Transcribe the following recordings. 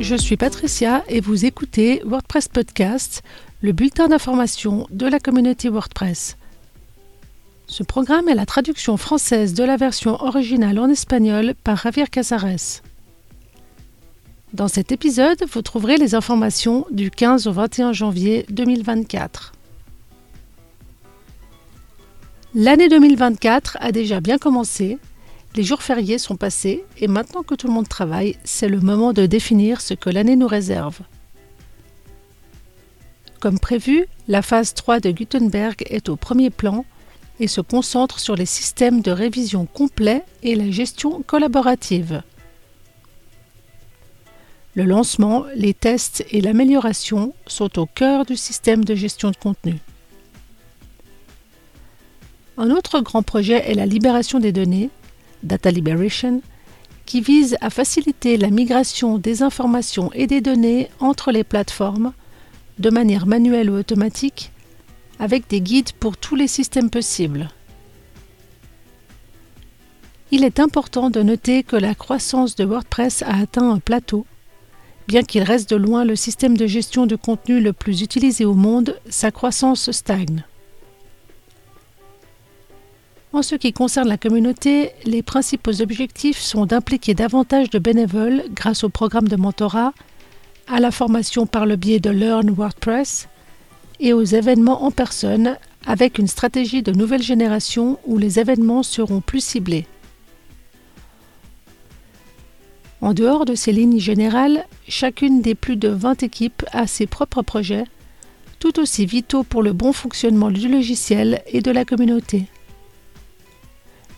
je suis Patricia et vous écoutez WordPress Podcast, le bulletin d'information de la communauté WordPress. Ce programme est la traduction française de la version originale en espagnol par Javier Casares. Dans cet épisode, vous trouverez les informations du 15 au 21 janvier 2024. L'année 2024 a déjà bien commencé, les jours fériés sont passés et maintenant que tout le monde travaille, c'est le moment de définir ce que l'année nous réserve. Comme prévu, la phase 3 de Gutenberg est au premier plan et se concentre sur les systèmes de révision complets et la gestion collaborative. Le lancement, les tests et l'amélioration sont au cœur du système de gestion de contenu. Un autre grand projet est la libération des données, Data Liberation, qui vise à faciliter la migration des informations et des données entre les plateformes de manière manuelle ou automatique avec des guides pour tous les systèmes possibles. Il est important de noter que la croissance de WordPress a atteint un plateau. Bien qu'il reste de loin le système de gestion de contenu le plus utilisé au monde, sa croissance stagne. En ce qui concerne la communauté, les principaux objectifs sont d'impliquer davantage de bénévoles grâce au programme de mentorat, à la formation par le biais de Learn WordPress et aux événements en personne avec une stratégie de nouvelle génération où les événements seront plus ciblés. En dehors de ces lignes générales, chacune des plus de 20 équipes a ses propres projets, tout aussi vitaux pour le bon fonctionnement du logiciel et de la communauté.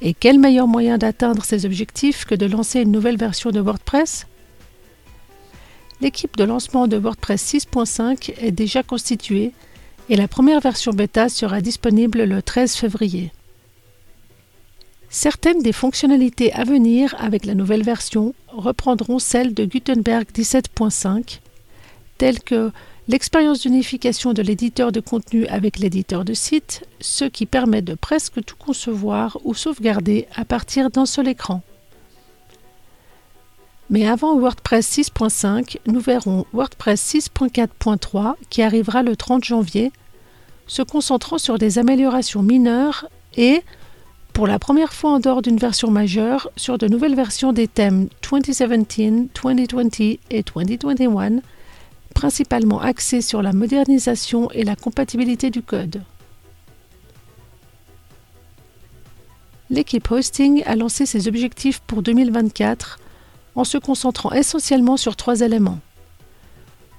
Et quel meilleur moyen d'atteindre ces objectifs que de lancer une nouvelle version de WordPress? L'équipe de lancement de WordPress 6.5 est déjà constituée et la première version bêta sera disponible le 13 février. Certaines des fonctionnalités à venir avec la nouvelle version reprendront celles de Gutenberg 17.5, telles que L'expérience d'unification de l'éditeur de contenu avec l'éditeur de site, ce qui permet de presque tout concevoir ou sauvegarder à partir d'un seul écran. Mais avant WordPress 6.5, nous verrons WordPress 6.4.3 qui arrivera le 30 janvier, se concentrant sur des améliorations mineures et, pour la première fois en dehors d'une version majeure, sur de nouvelles versions des thèmes 2017, 2020 et 2021 principalement axé sur la modernisation et la compatibilité du code. L'équipe Hosting a lancé ses objectifs pour 2024 en se concentrant essentiellement sur trois éléments.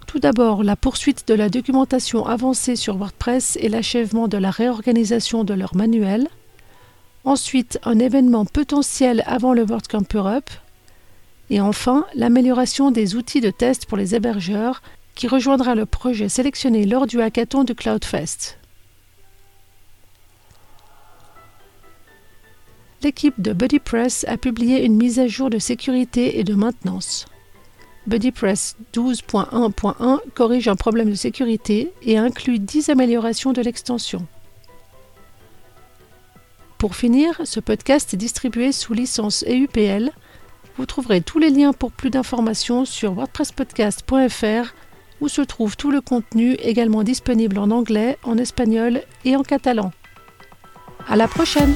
Tout d'abord, la poursuite de la documentation avancée sur WordPress et l'achèvement de la réorganisation de leur manuel. Ensuite, un événement potentiel avant le WordCamp Europe. Et enfin, l'amélioration des outils de test pour les hébergeurs qui rejoindra le projet sélectionné lors du hackathon de CloudFest. L'équipe de BuddyPress a publié une mise à jour de sécurité et de maintenance. BuddyPress 12.1.1 corrige un problème de sécurité et inclut 10 améliorations de l'extension. Pour finir, ce podcast est distribué sous licence EUPL. Vous trouverez tous les liens pour plus d'informations sur wordpresspodcast.fr où se trouve tout le contenu également disponible en anglais, en espagnol et en catalan. À la prochaine!